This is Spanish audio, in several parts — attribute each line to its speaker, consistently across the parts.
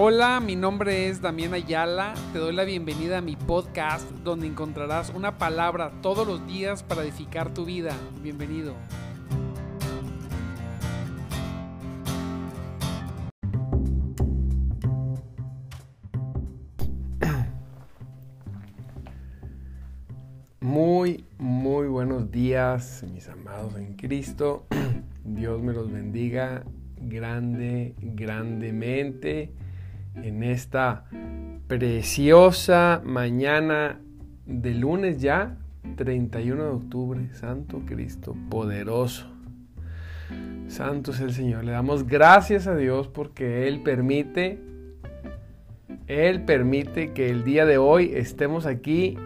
Speaker 1: Hola, mi nombre es Damián Ayala. Te doy la bienvenida a mi podcast donde encontrarás una palabra todos los días para edificar tu vida. Bienvenido.
Speaker 2: Muy, muy buenos días, mis amados en Cristo. Dios me los bendiga grande, grandemente en esta preciosa mañana de lunes ya, 31 de octubre, Santo Cristo, poderoso. Santo es el Señor. Le damos gracias a Dios porque Él permite, Él permite que el día de hoy estemos aquí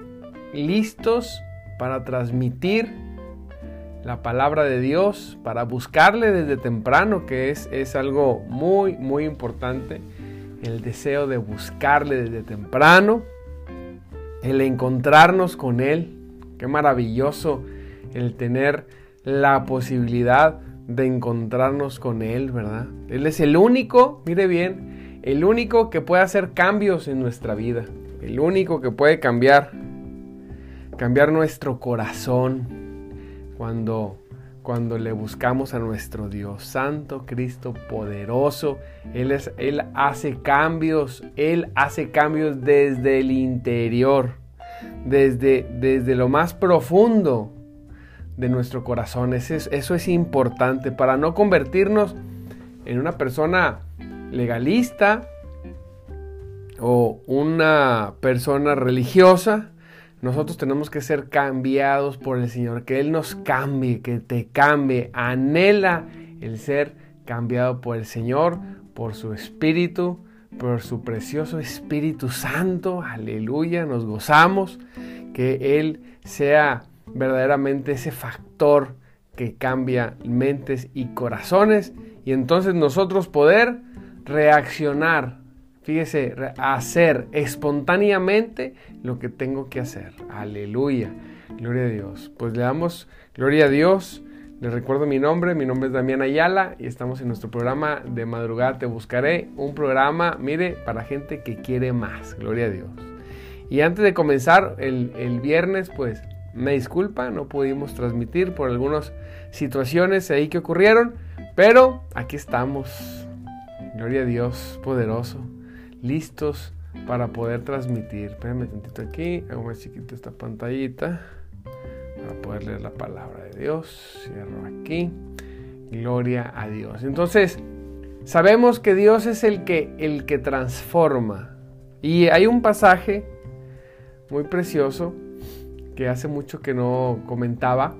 Speaker 2: listos para transmitir la palabra de Dios, para buscarle desde temprano, que es, es algo muy, muy importante el deseo de buscarle desde temprano, el encontrarnos con Él. Qué maravilloso el tener la posibilidad de encontrarnos con Él, ¿verdad? Él es el único, mire bien, el único que puede hacer cambios en nuestra vida, el único que puede cambiar, cambiar nuestro corazón cuando cuando le buscamos a nuestro Dios Santo, Cristo poderoso. Él, es, él hace cambios, Él hace cambios desde el interior, desde, desde lo más profundo de nuestro corazón. Eso es, eso es importante para no convertirnos en una persona legalista o una persona religiosa nosotros tenemos que ser cambiados por el Señor, que Él nos cambie, que te cambie. Anhela el ser cambiado por el Señor, por su Espíritu, por su precioso Espíritu Santo. Aleluya, nos gozamos. Que Él sea verdaderamente ese factor que cambia mentes y corazones. Y entonces nosotros poder reaccionar Fíjese, hacer espontáneamente lo que tengo que hacer. Aleluya. Gloria a Dios. Pues le damos gloria a Dios. Les recuerdo mi nombre, mi nombre es Damián Ayala y estamos en nuestro programa de madrugada Te Buscaré, un programa, mire, para gente que quiere más, gloria a Dios. Y antes de comenzar el, el viernes, pues me disculpa, no pudimos transmitir por algunas situaciones ahí que ocurrieron, pero aquí estamos, gloria a Dios, poderoso listos para poder transmitir. Espérame tantito aquí, hago más chiquita esta pantallita para poder leer la palabra de Dios. Cierro aquí. Gloria a Dios. Entonces, sabemos que Dios es el que, el que transforma. Y hay un pasaje muy precioso que hace mucho que no comentaba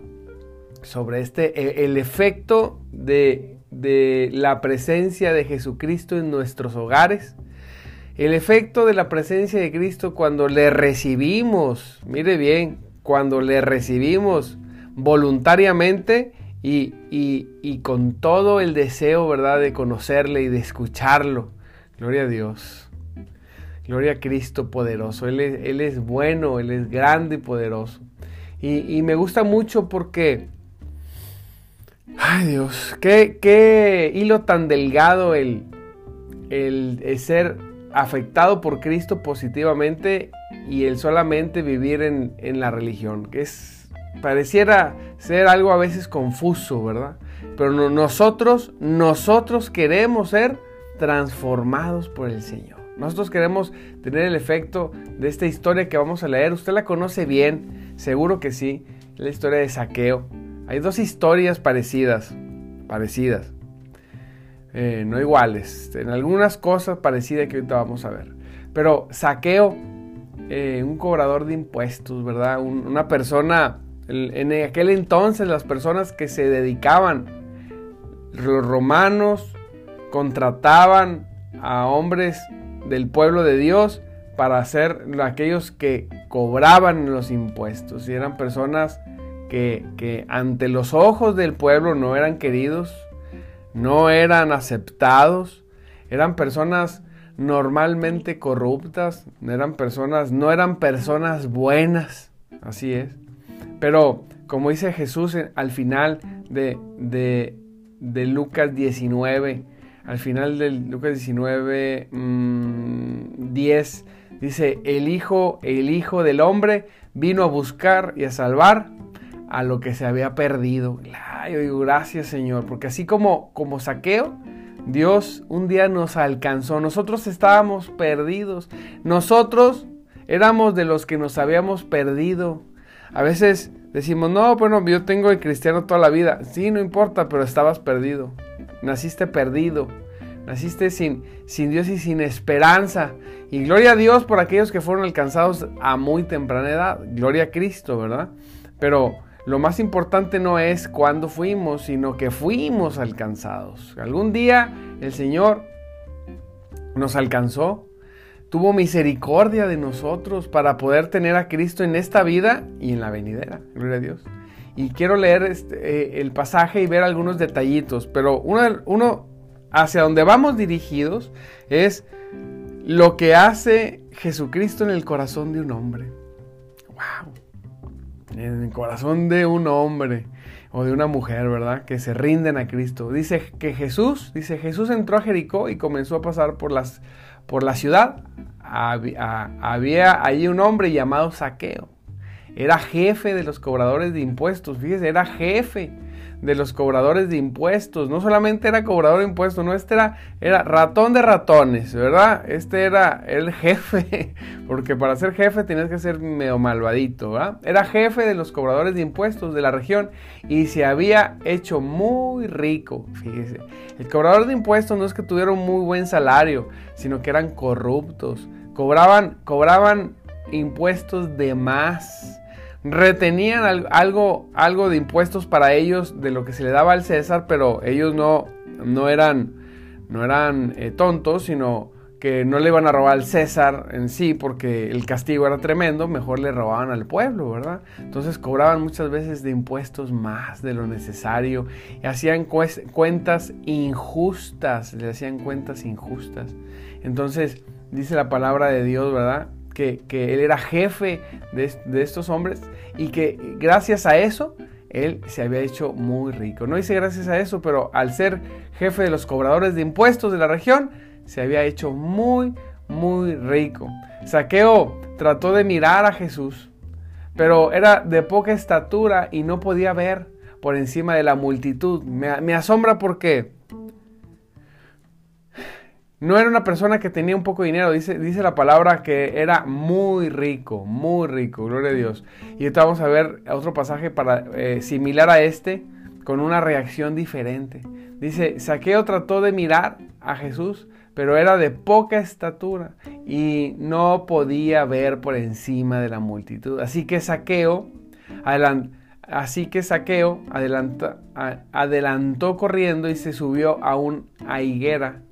Speaker 2: sobre este, e, el efecto de, de la presencia de Jesucristo en nuestros hogares el efecto de la presencia de Cristo cuando le recibimos, mire bien, cuando le recibimos voluntariamente y, con todo el deseo, ¿verdad?, de conocerle y de escucharlo. Gloria a Dios. Gloria a Cristo poderoso. Él es, él es bueno, Él es grande y poderoso. Y, me gusta mucho porque, ay Dios, qué, qué hilo tan delgado el, el, el ser afectado por Cristo positivamente y el solamente vivir en, la religión, que es, pareciera ser algo a veces confuso, ¿verdad? Pero nosotros, nosotros queremos ser transformados por el Señor. Nosotros queremos tener el efecto de esta historia que vamos a leer. Usted la conoce bien, seguro que sí, la historia de Saqueo. Hay dos historias parecidas, parecidas. Eh, no iguales, en algunas cosas parecidas que ahorita vamos a ver. Pero saqueo, eh, un cobrador de impuestos, ¿verdad? una persona, en aquel entonces las personas que se dedicaban, los romanos contrataban a hombres del pueblo de Dios para ser aquellos que cobraban los impuestos. Y eran personas que, que ante los ojos del pueblo no eran queridos, no eran aceptados, eran personas normalmente corruptas, eran personas, no eran personas buenas, así es. Pero como dice Jesús al final de, de, de Lucas 19, al final del Lucas 19, 10, mm, dice, el hijo, el hijo del hombre vino a buscar y a salvar a lo que se había perdido. Ay, digo, gracias Señor, porque así como, como saqueo, Dios un día nos alcanzó. Nosotros estábamos perdidos. Nosotros éramos de los que nos habíamos perdido. A veces decimos, no, bueno, yo tengo el cristiano toda la vida. Sí, no importa, pero estabas perdido. Naciste perdido. Naciste sin, sin Dios y sin esperanza. Y gloria a Dios por aquellos que fueron alcanzados a muy temprana edad. Gloria a Cristo, ¿verdad? Pero lo más importante no es cuándo fuimos, sino que fuimos alcanzados. Algún día el Señor nos alcanzó, tuvo misericordia de nosotros para poder tener a Cristo en esta vida y en la venidera. Gloria a Dios. Y quiero leer este, eh, el pasaje y ver algunos detallitos, pero uno, uno hacia donde vamos dirigidos es lo que hace Jesucristo en el corazón de un hombre. ¡Wow! En el corazón de un hombre o de una mujer, ¿verdad? Que se rinden a Cristo. Dice que Jesús, dice Jesús entró a Jericó y comenzó a pasar por, las, por la ciudad. Había allí un hombre llamado Saqueo. Era jefe de los cobradores de impuestos, fíjese, era jefe de los cobradores de impuestos. No solamente era cobrador de impuestos, no, este era, era ratón de ratones, ¿verdad? Este era el jefe, porque para ser jefe tenías que ser medio malvadito, ¿verdad? Era jefe de los cobradores de impuestos de la región y se había hecho muy rico, fíjese. El cobrador de impuestos no es que tuviera un muy buen salario, sino que eran corruptos. Cobraban, cobraban impuestos de más retenían algo, algo de impuestos para ellos de lo que se le daba al César, pero ellos no, no eran, no eran eh, tontos, sino que no le iban a robar al César en sí porque el castigo era tremendo, mejor le robaban al pueblo, ¿verdad? Entonces cobraban muchas veces de impuestos más de lo necesario y hacían cuentas injustas, le hacían cuentas injustas. Entonces dice la palabra de Dios, ¿verdad? Que, él era jefe de, estos hombres y que gracias a eso él se había hecho muy rico. No dice gracias a eso, pero al ser jefe de los cobradores de impuestos de la región, se había hecho muy, muy rico. Saqueo trató de mirar a Jesús, pero era de poca estatura y no podía ver por encima de la multitud. Me, me asombra porque no era una persona que tenía un poco de dinero, dice, dice la palabra que era muy rico, muy rico, gloria a Dios. Y ahorita vamos a ver otro pasaje para, eh, similar a este, con una reacción diferente. Dice, Saqueo trató de mirar a Jesús, pero era de poca estatura y no podía ver por encima de la multitud. Así que Saqueo, así que Saqueo adelantó corriendo y se subió a una higuera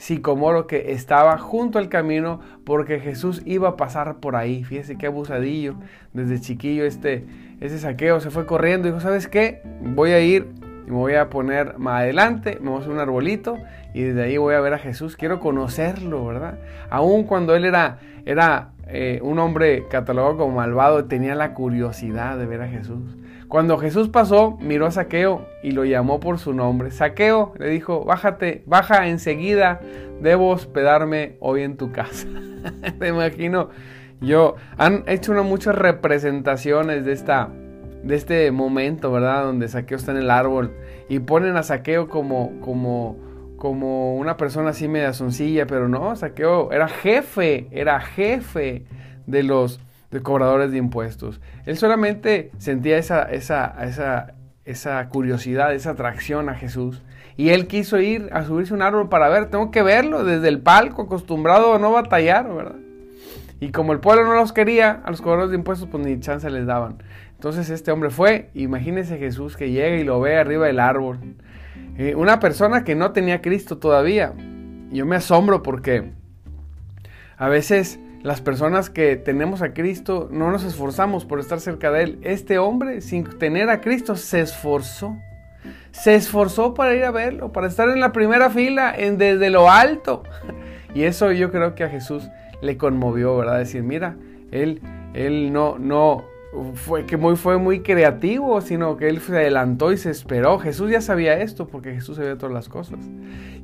Speaker 2: sicomoro que estaba junto al camino porque Jesús iba a pasar por ahí. Fíjese qué abusadillo. Desde chiquillo este, ese saqueo se fue corriendo y dijo, ¿sabes qué? Voy a ir y me voy a poner más adelante, me voy a hacer un arbolito y desde ahí voy a ver a Jesús. Quiero conocerlo, ¿verdad? Aún cuando él era, era eh, un hombre catalogado como malvado, tenía la curiosidad de ver a Jesús. Cuando Jesús pasó, miró a Saqueo y lo llamó por su nombre. Saqueo le dijo, bájate, baja enseguida, debo hospedarme hoy en tu casa. Te imagino, yo, han hecho una, muchas representaciones de, esta, de este momento, ¿verdad? Donde Saqueo está en el árbol y ponen a Saqueo como, como, como una persona así media soncilla, pero no, Saqueo era jefe, era jefe de los de cobradores de impuestos. Él solamente sentía esa, esa, esa, esa curiosidad, esa atracción a Jesús. Y él quiso ir a subirse un árbol para ver, tengo que verlo desde el palco, acostumbrado a no batallar, ¿verdad? Y como el pueblo no los quería, a los cobradores de impuestos pues ni chance les daban. Entonces este hombre fue, imagínense Jesús que llega y lo ve arriba del árbol. Eh, una persona que no tenía Cristo todavía. Yo me asombro porque a veces las personas que tenemos a Cristo no nos esforzamos por estar cerca de Él. Este hombre, sin tener a Cristo, se esforzó. Se esforzó para ir a verlo, para estar en la primera fila, en, desde lo alto. Y eso yo creo que a Jesús le conmovió, ¿verdad? Decir, mira, Él, él no, no, fue que muy, fue muy creativo, sino que él se adelantó y se esperó. Jesús ya sabía esto porque Jesús sabía todas las cosas.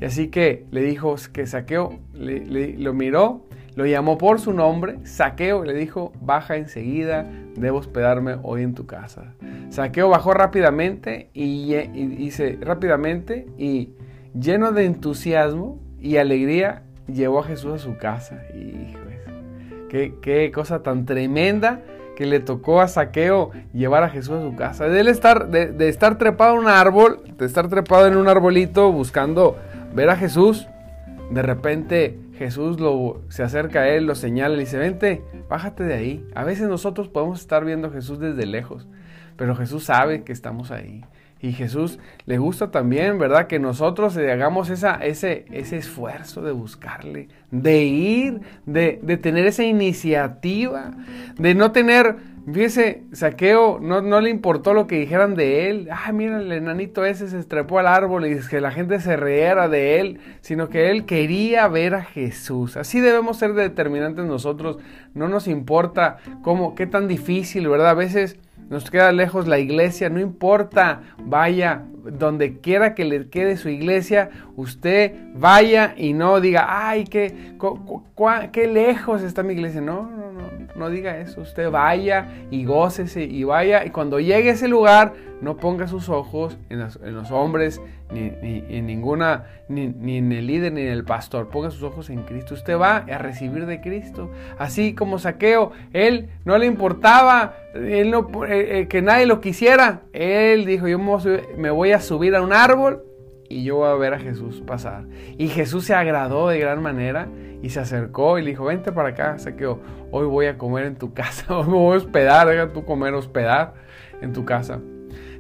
Speaker 2: Y así que le dijo que Saqueo lo miró, lo llamó por su nombre, Saqueo, y le dijo, baja enseguida, debo hospedarme hoy en tu casa. Saqueo bajó rápidamente y, dice rápidamente y lleno de entusiasmo y alegría llevó a Jesús a su casa. Hijo, qué, qué cosa tan tremenda que le tocó a Saqueo llevar a Jesús a su casa. De él estar, de, estar trepado en un árbol, de estar trepado en un arbolito buscando ver a Jesús, de repente Jesús lo, se acerca a él, lo señala y dice, vente, bájate de ahí. A veces nosotros podemos estar viendo a Jesús desde lejos, pero Jesús sabe que estamos ahí. Y Jesús le gusta también, ¿verdad? Que nosotros hagamos esa, ese, ese esfuerzo de buscarle, de ir, de, tener esa iniciativa, de no tener, fíjese, saqueo, no, no le importó lo que dijeran de él. Ah, mira, el enanito ese se estrepó al árbol y que la gente se riera de él, sino que él quería ver a Jesús. Así debemos ser determinantes nosotros. No nos importa cómo, qué tan difícil, ¿verdad? A veces nos queda lejos la iglesia, no importa, vaya donde quiera que le quede su iglesia, usted vaya y no diga, ay, qué, qué lejos está mi iglesia. No, no, no, no diga eso. Usted vaya y gócese y vaya y cuando llegue a ese lugar, no ponga sus ojos en los, hombres, ni, en ninguna, ni, en el líder, ni en el pastor. Ponga sus ojos en Cristo. Usted va a recibir de Cristo. Así como Saqueo, él no le importaba eh, eh, que nadie lo quisiera. Él dijo, yo me voy a subir a un árbol y yo voy a ver a Jesús pasar. Y Jesús se agradó de gran manera y se acercó y le dijo, vente para acá, Saqueo, hoy voy a comer en tu casa, hoy me voy a hospedar, deja tú comer, hospedar en tu casa.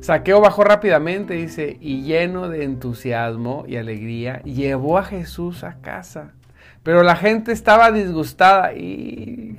Speaker 2: Saqueo bajó rápidamente, dice, y lleno de entusiasmo y alegría, llevó a Jesús a casa. Pero la gente estaba disgustada. Y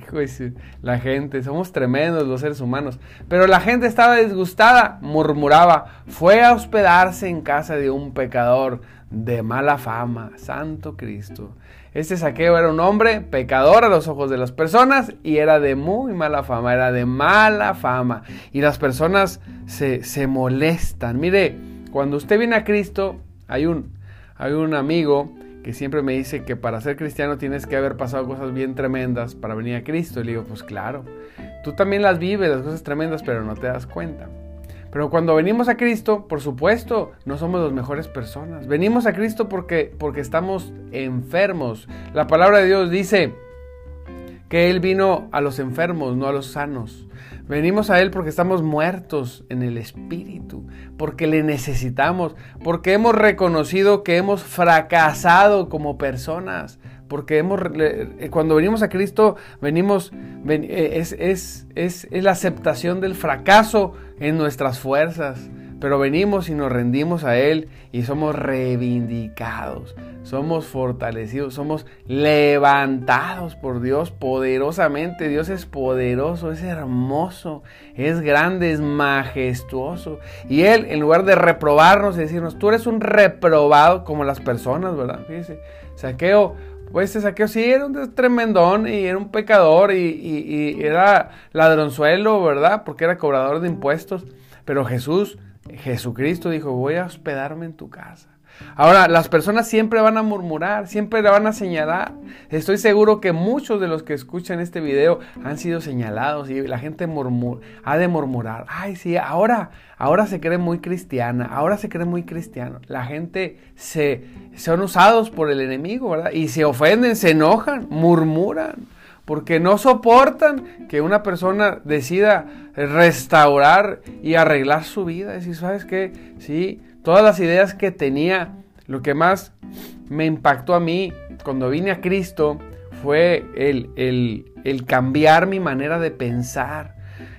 Speaker 2: la gente, somos tremendos los seres humanos. Pero la gente estaba disgustada, murmuraba, fue a hospedarse en casa de un pecador de mala fama, Santo Cristo. Este saqueo era un hombre pecador a los ojos de las personas y era de muy mala fama, era de mala fama. Y las personas se, se molestan. Mire, cuando usted viene a Cristo, hay un, hay un amigo que siempre me dice que para ser cristiano tienes que haber pasado cosas bien tremendas para venir a Cristo. Y le digo, pues claro, tú también las vives, las cosas tremendas, pero no te das cuenta. Pero cuando venimos a Cristo, por supuesto, no somos las mejores personas. Venimos a Cristo porque, porque estamos enfermos. La palabra de Dios dice que Él vino a los enfermos, no a los sanos. Venimos a Él porque estamos muertos en el Espíritu, porque le necesitamos, porque hemos reconocido que hemos fracasado como personas, porque hemos, eh, cuando venimos a Cristo, venimos, eh, es, es, es, es la aceptación del fracaso en nuestras fuerzas, pero venimos y nos rendimos a Él y somos reivindicados, somos fortalecidos, somos levantados por Dios poderosamente. Dios es poderoso, es hermoso, es grande, es majestuoso. Y Él, en lugar de reprobarnos y decirnos, tú eres un reprobado como las personas, ¿verdad? Fíjese, saqueo. Pues ese saqueo sí era un tremendón y era un pecador y, y era ladronzuelo, ¿verdad? Porque era cobrador de impuestos. Pero Jesús Jesucristo dijo, voy a hospedarme en tu casa. Ahora, las personas siempre van a murmurar, siempre le van a señalar. Estoy seguro que muchos de los que escuchan este video han sido señalados y la gente ha de murmurar. Ay, sí, ahora, ahora se cree muy cristiana, ahora se cree muy cristiano. La gente se son usados por el enemigo, ¿verdad? Y se ofenden, se enojan, murmuran porque no soportan que una persona decida restaurar y arreglar su vida. Y ¿sabes qué? Sí, todas las ideas que tenía, lo que más me impactó a mí cuando vine a Cristo fue el, el cambiar mi manera de pensar.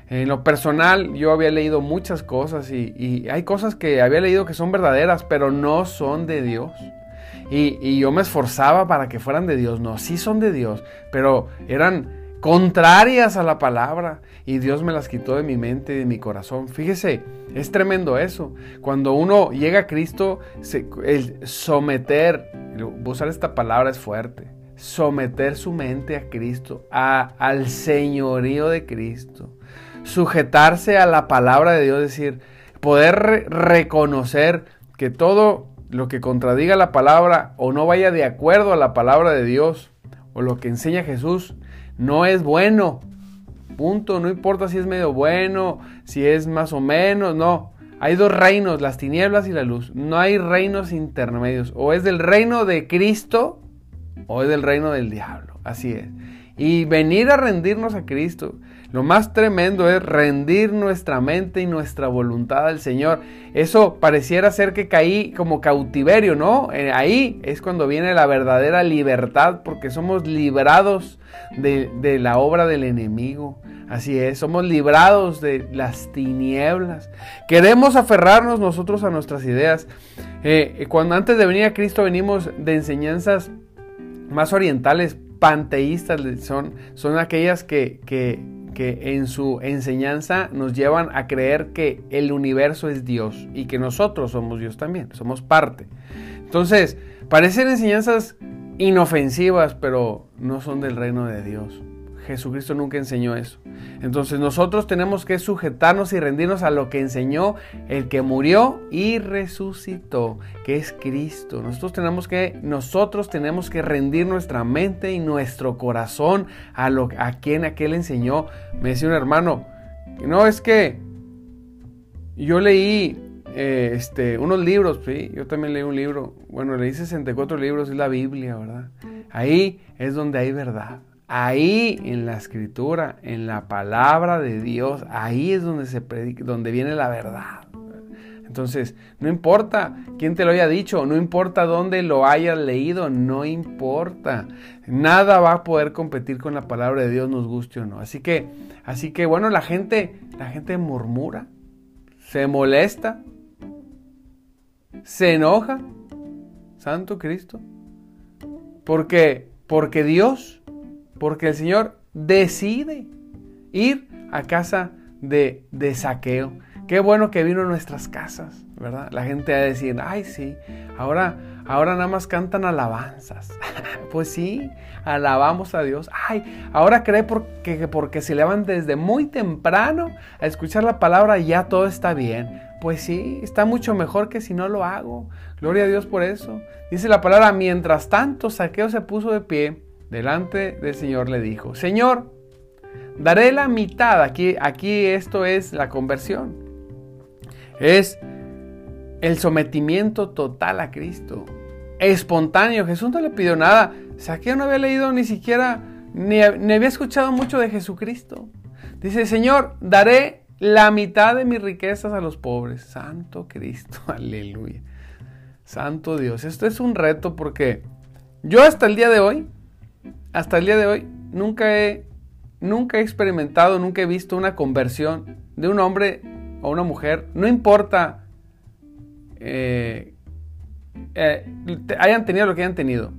Speaker 2: En lo personal, yo había leído muchas cosas y, y, hay cosas que había leído que son verdaderas, pero no son de Dios. Y, yo me esforzaba para que fueran de Dios. No, sí son de Dios, pero eran contrarias a la palabra y Dios me las quitó de mi mente y de mi corazón. Fíjese, es tremendo eso. Cuando uno llega a Cristo, el someter, usar esta palabra es fuerte, someter su mente a Cristo, a, al señorío de Cristo. sujetarse a la palabra de Dios, decir, poder reconocer que todo lo que contradiga la palabra o no vaya de acuerdo a la palabra de Dios o lo que enseña Jesús no es bueno. Punto, no importa si es medio bueno, si es más o menos, no. Hay dos reinos, las tinieblas y la luz. No hay reinos intermedios. O es del reino de Cristo o es del reino del diablo. Así es. Y venir a rendirnos a Cristo. Lo más tremendo es rendir nuestra mente y nuestra voluntad al Señor. Eso pareciera ser que caí como cautiverio, ¿no? Eh, ahí es cuando viene la verdadera libertad porque somos librados de, la obra del enemigo. Así es, somos librados de las tinieblas. Queremos aferrarnos nosotros a nuestras ideas. Eh, cuando antes de venir a Cristo venimos de enseñanzas más orientales, panteístas, son, son aquellas que, que, que en su enseñanza nos llevan a creer que el universo es Dios y que nosotros somos Dios también, somos parte. Entonces, parecen enseñanzas inofensivas, pero no son del reino de Dios. Jesucristo nunca enseñó eso. Entonces nosotros tenemos que sujetarnos y rendirnos a lo que enseñó el que murió y resucitó, que es Cristo. Nosotros tenemos que nosotros tenemos que rendir nuestra mente y nuestro corazón a lo a quien aquel enseñó. Me decía un hermano, no es que yo leí eh, este, unos libros, sí, yo también leí un libro, bueno, leí 64 libros, es la Biblia, ¿verdad? Ahí es donde hay verdad. Ahí en la escritura, en la palabra de Dios, ahí es donde se predica, donde viene la verdad. Entonces, no importa quién te lo haya dicho, no importa dónde lo hayas leído, no importa. Nada va a poder competir con la palabra de Dios, nos guste o no. Así que, así que bueno, la gente, la gente murmura, se molesta, se enoja, Santo Cristo, porque porque Dios porque el Señor decide ir a casa de, de saqueo. Qué bueno que vino a nuestras casas, ¿verdad? La gente va a decir, ay, sí, ahora, ahora nada más cantan alabanzas. pues sí, alabamos a Dios. Ay, ahora cree porque, porque se levan desde muy temprano a escuchar la palabra y ya todo está bien. Pues sí, está mucho mejor que si no lo hago. Gloria a Dios por eso. Dice la palabra, mientras tanto, Saqueo se puso de pie delante del Señor le dijo, Señor, daré la mitad, aquí, aquí esto es la conversión, es el sometimiento total a Cristo, espontáneo, Jesús no le pidió nada, Saqueo no había leído ni siquiera, ni, ni había escuchado mucho de Jesucristo. Dice, Señor, daré la mitad de mis riquezas a los pobres. Santo Cristo, aleluya. Santo Dios. Esto es un reto porque yo hasta el día de hoy hasta el día de hoy nunca he, nunca he experimentado, nunca he visto una conversión de un hombre o una mujer, no importa eh, eh, hayan tenido lo que hayan tenido,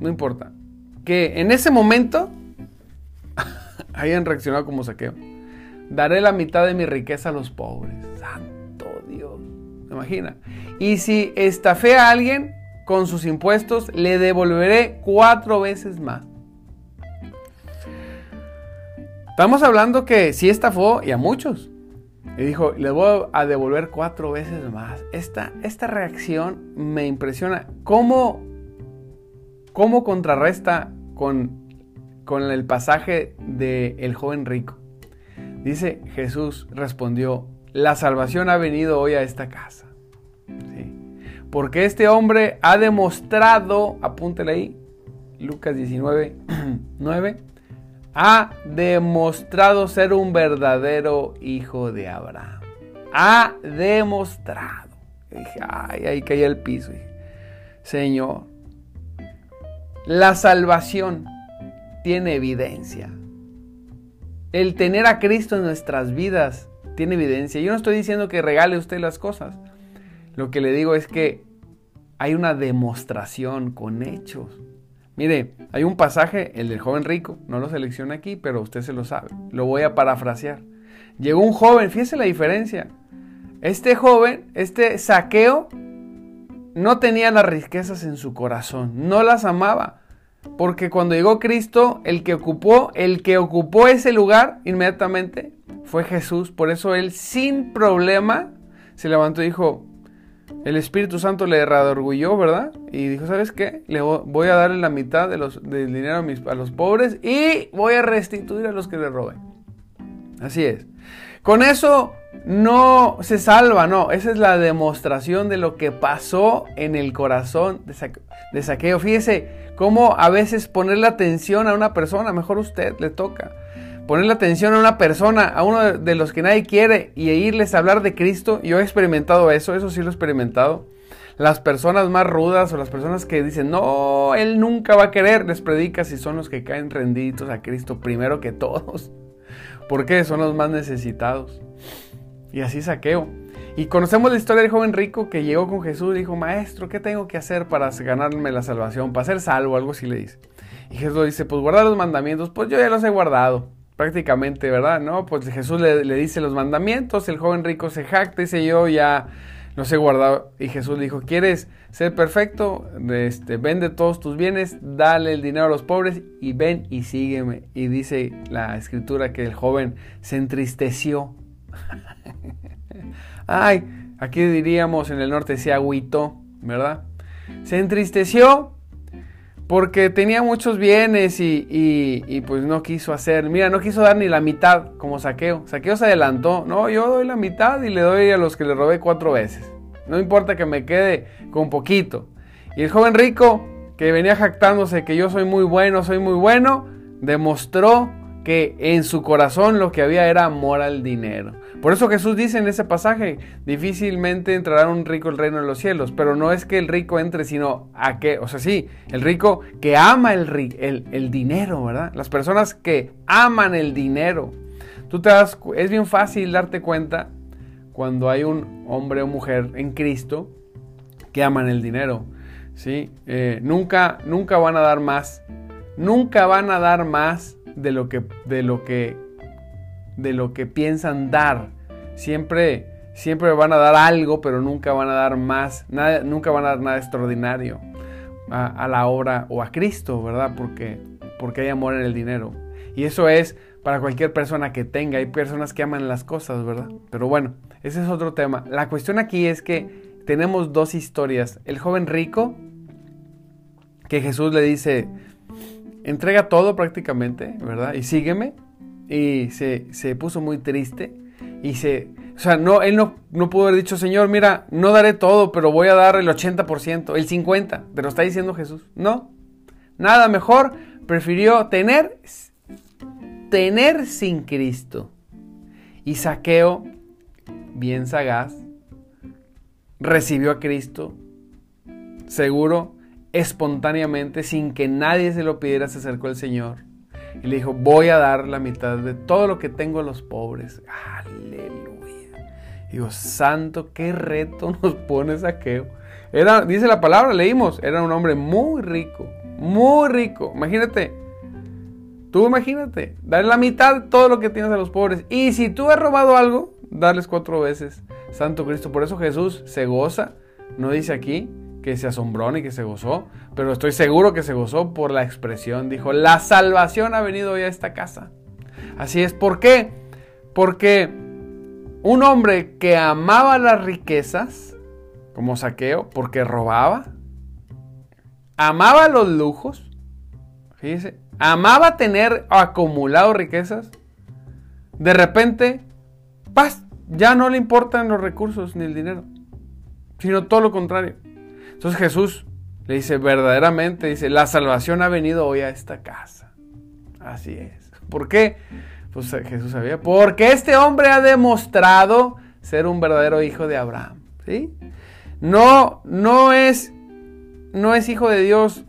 Speaker 2: no importa, que en ese momento hayan reaccionado como saqueo. Daré la mitad de mi riqueza a los pobres. Santo Dios. ¿Se imagina? Y si estafé a alguien con sus impuestos, le devolveré cuatro veces más. Estamos hablando que sí estafó y a muchos. Y dijo, le voy a devolver cuatro veces más. Esta, esta reacción me impresiona. ¿Cómo, cómo contrarresta con, con el pasaje del el joven rico? Dice Jesús respondió, la salvación ha venido hoy a esta casa. Porque este hombre ha demostrado, apúntele ahí, Lucas 19, 9, ha demostrado ser un verdadero hijo de Abraham. Ha demostrado. dije, ay, ahí caía el piso. Señor, la salvación tiene evidencia. El tener a Cristo en nuestras vidas tiene evidencia. Yo no estoy diciendo que regale usted las cosas. Lo que le digo es que hay una demostración con hechos. Mire, hay un pasaje, el del joven rico, no lo selecciona aquí, pero usted se lo sabe. Lo voy a parafrasear. Llegó un joven, fíjese la diferencia. Este joven, este saqueo, no tenía las riquezas en su corazón, no las amaba. Porque cuando llegó Cristo, el que ocupó, el que ocupó ese lugar inmediatamente fue Jesús. Por eso él sin problema se levantó y dijo, el Espíritu Santo le redargulló, ¿verdad? Y dijo, ¿sabes qué? Le voy a darle la mitad de los, del dinero a, mis, a los pobres y voy a restituir a los que le roben. Así es. Con eso no se salva, no. Esa es la demostración de lo que pasó en el corazón de, Saqueo. Fíjese cómo a veces ponerle atención a una persona, mejor usted le toca. Ponerle atención a una persona, a uno de los que nadie quiere y irles a hablar de Cristo. Yo he experimentado eso, eso sí lo he experimentado. Las personas más rudas o las personas que dicen, no, él nunca va a querer, les predica si son los que caen rendidos a Cristo primero que todos. Porque son los más necesitados. Y así saqueo. Y conocemos la historia del joven rico que llegó con Jesús y dijo, maestro, ¿qué tengo que hacer para ganarme la salvación? Para ser salvo, algo así le dice. Y Jesús dice, pues guardar los mandamientos, pues yo ya los he guardado, prácticamente, ¿verdad? No, pues Jesús le, dice los mandamientos, el joven rico se jacta dice, yo ya los he guardado. Y Jesús le dijo, ¿quieres ser perfecto? Este, vende todos tus bienes, dale el dinero a los pobres y ven y sígueme. Y dice la escritura que el joven se entristeció Ay, aquí diríamos en el norte se agüitó, ¿verdad? Se entristeció porque tenía muchos bienes y, pues no quiso hacer, mira, no quiso dar ni la mitad como saqueo. Saqueo se adelantó, no, yo doy la mitad y le doy a los que le robé cuatro veces. No importa que me quede con poquito. Y el joven rico, que venía jactándose que yo soy muy bueno, soy muy bueno, demostró que en su corazón lo que había era amor al dinero. Por eso Jesús dice en ese pasaje, difícilmente entrará un rico el reino de los cielos, pero no es que el rico entre, sino a que, o sea, sí, el rico que ama el, el, el dinero, ¿verdad? Las personas que aman el dinero. Tú te das, es bien fácil darte cuenta cuando hay un hombre o mujer en Cristo que aman el dinero, ¿sí? Eh, nunca, nunca van a dar más, nunca van a dar más de lo que, de lo que, de lo que piensan dar. Siempre, siempre van a dar algo, pero nunca van a dar más, nada, nunca van a dar nada extraordinario a, la obra o a Cristo, ¿verdad? Porque, porque hay amor en el dinero. Y eso es para cualquier persona que tenga. Hay personas que aman las cosas, ¿verdad? Pero bueno, ese es otro tema. La cuestión aquí es que tenemos dos historias. El joven rico, que Jesús le dice, entrega todo prácticamente, ¿verdad? Y sígueme. Y se, puso muy triste. Y se... O sea, no, él no, no pudo haber dicho, Señor, mira, no daré todo, pero voy a dar el 80%, el 50%. Te lo está diciendo Jesús. No. Nada mejor. Prefirió tener, tener sin Cristo. Y Saqueo, bien sagaz, recibió a Cristo. Seguro espontáneamente, sin que nadie se lo pidiera, se acercó al Señor y le dijo, voy a dar la mitad de todo lo que tengo a los pobres. Aleluya. Digo, santo, qué reto nos pone Saqueo. Era, dice la palabra, leímos, era un hombre muy rico, muy rico. Imagínate, tú imagínate, dar la mitad de todo lo que tienes a los pobres. Y si tú has robado algo, darles cuatro veces. Santo Cristo, por eso Jesús se goza, no dice aquí, que se asombró ni que se gozó, pero estoy seguro que se gozó por la expresión. Dijo, la salvación ha venido hoy a esta casa. Así es, ¿por qué? Porque un hombre que amaba las riquezas, como saqueo, porque robaba, amaba los lujos, amaba tener acumulado riquezas, de repente, paz, ya no le importan los recursos ni el dinero, sino todo lo contrario entonces Jesús le dice, verdaderamente, dice, la salvación ha venido hoy a esta casa. Así es. ¿Por qué? Pues eh, Jesús sabía, porque este hombre ha demostrado ser un verdadero hijo de Abraham. ¿sí? No, no es, no es hijo de Dios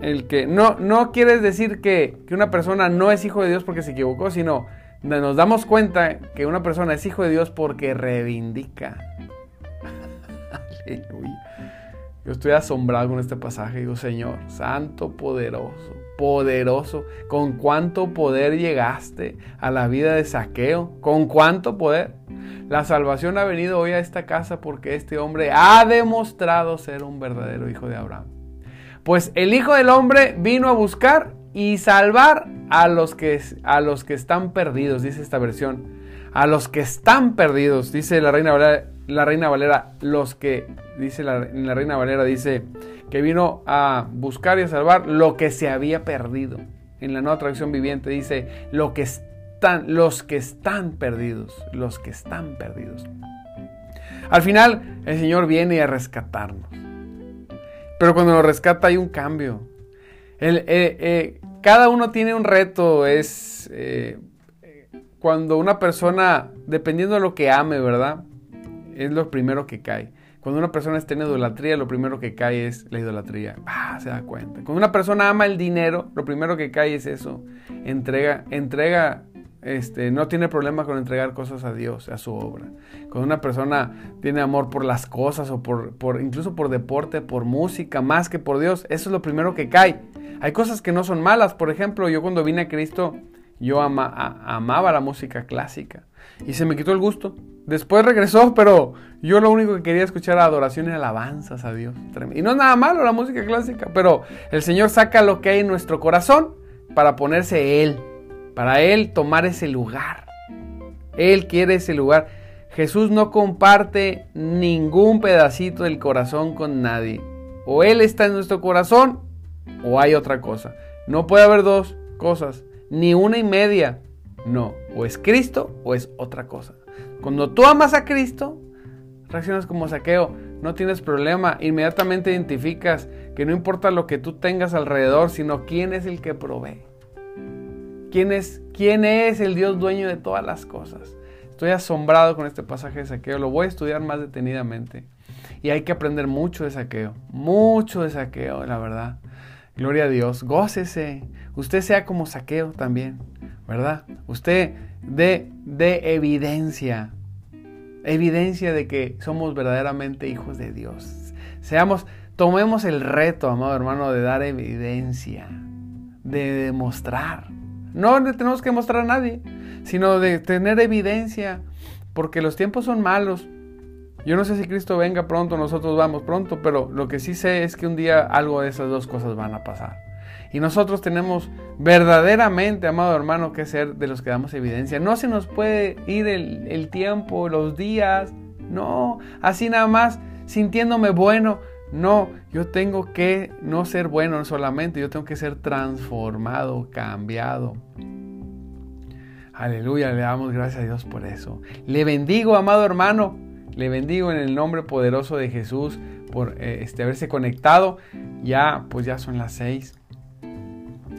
Speaker 2: el que, no, no quiere decir que, que una persona no es hijo de Dios porque se equivocó, sino nos damos cuenta que una persona es hijo de Dios porque reivindica. Aleluya. Yo estoy asombrado con este pasaje. Digo, Señor, santo, poderoso, poderoso. ¿Con cuánto poder llegaste a la vida de saqueo? ¿Con cuánto poder? La salvación ha venido hoy a esta casa porque este hombre ha demostrado ser un verdadero hijo de Abraham. Pues el Hijo del Hombre vino a buscar y salvar a los que, a los que están perdidos, dice esta versión. A los que están perdidos, dice la Reina la Reina Valera los que, dice la, Reina Valera, dice que vino a buscar y a salvar lo que se había perdido. En la nueva traducción viviente dice lo que están, los que están perdidos, los que están perdidos. Al final, el Señor viene a rescatarnos. Pero cuando nos rescata hay un cambio. El, eh, eh, cada uno tiene un reto. Es eh, cuando una persona, dependiendo de lo que ame, ¿verdad? Es lo primero que cae. Cuando una persona está en idolatría, lo primero que cae es la idolatría. Ah, se da cuenta. Cuando una persona ama el dinero, lo primero que cae es eso. Entrega, entrega este, no tiene problema con entregar cosas a Dios, a su obra. Cuando una persona tiene amor por las cosas o por, por, incluso por deporte, por música, más que por Dios, eso es lo primero que cae. Hay cosas que no son malas. Por ejemplo, yo cuando vine a Cristo, yo amaba la música clásica y se me quitó el gusto. Después regresó, pero yo lo único que quería escuchar era adoración y alabanzas a Dios. Y no es nada malo la música clásica, pero el Señor saca lo que hay en nuestro corazón para ponerse Él para Él tomar ese lugar. Él quiere ese lugar. Jesús no comparte ningún pedacito del corazón con nadie. O Él está en nuestro corazón o hay otra cosa. No puede haber dos cosas, ni una y media. No, o es Cristo o es otra cosa. Cuando tú amas a Cristo, reaccionas como saqueo, no tienes problema, inmediatamente identificas que no importa lo que tú tengas alrededor, sino quién es el que provee. ¿Quién es, ¿Quién es el Dios dueño de todas las cosas? Estoy asombrado con este pasaje de saqueo, lo voy a estudiar más detenidamente. Y hay que aprender mucho de saqueo, mucho de saqueo, la verdad. Gloria a Dios, gócese. Usted sea como saqueo también, ¿verdad? Usted dé de evidencia, evidencia de que somos verdaderamente hijos de Dios. Seamos, tomemos el reto, amado hermano, de dar evidencia, de demostrar. No le tenemos que mostrar a nadie, sino de tener evidencia, porque los tiempos son malos. Yo no sé si Cristo venga pronto, nosotros vamos pronto, pero lo que sí sé es que un día algo de esas dos cosas van a pasar. Y nosotros tenemos verdaderamente, amado hermano, que ser de los que damos evidencia. No se nos puede ir el, tiempo, los días, no, así nada más, sintiéndome bueno. No, yo tengo que no ser bueno solamente, yo tengo que ser transformado, cambiado. Aleluya, le damos gracias a Dios por eso. Le bendigo, amado hermano, le bendigo en el nombre poderoso de Jesús por eh, este, haberse conectado. Ya, pues ya son las seis.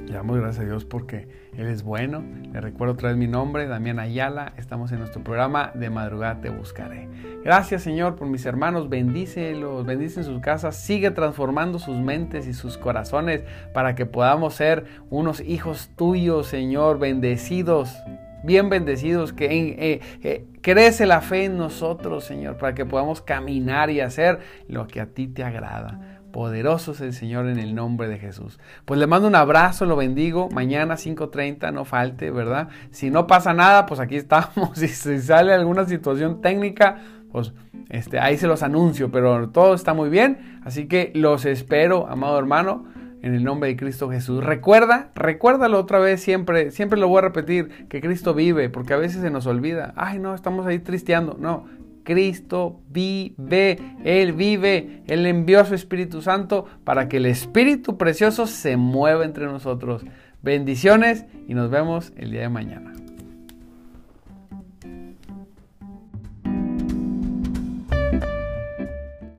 Speaker 2: Le damos gracias a Dios porque Él es bueno. Le recuerdo otra vez mi nombre, Damián Ayala. Estamos en nuestro programa De Madrugada Te Buscaré. Gracias Señor por mis hermanos. Bendícelos, bendice en sus casas. Sigue transformando sus mentes y sus corazones para que podamos ser unos hijos tuyos, Señor, bendecidos. Bien bendecidos, que eh, eh, crece la fe en nosotros, Señor, para que podamos caminar y hacer lo que a ti te agrada. Poderoso es el Señor en el nombre de Jesús. Pues le mando un abrazo, lo bendigo. Mañana 5.30, no falte, ¿verdad? Si no pasa nada, pues aquí estamos. Si, si sale alguna situación técnica, pues este, ahí se los anuncio. Pero todo está muy bien. Así que los espero, amado hermano, en el nombre de Cristo Jesús. Recuerda, recuérdalo otra vez siempre. Siempre lo voy a repetir, que Cristo vive, porque a veces se nos olvida. Ay, no, estamos ahí tristeando. No, Cristo vive, Él vive, Él envió a su Espíritu Santo para que el Espíritu Precioso se mueva entre nosotros. Bendiciones y nos vemos el día de mañana.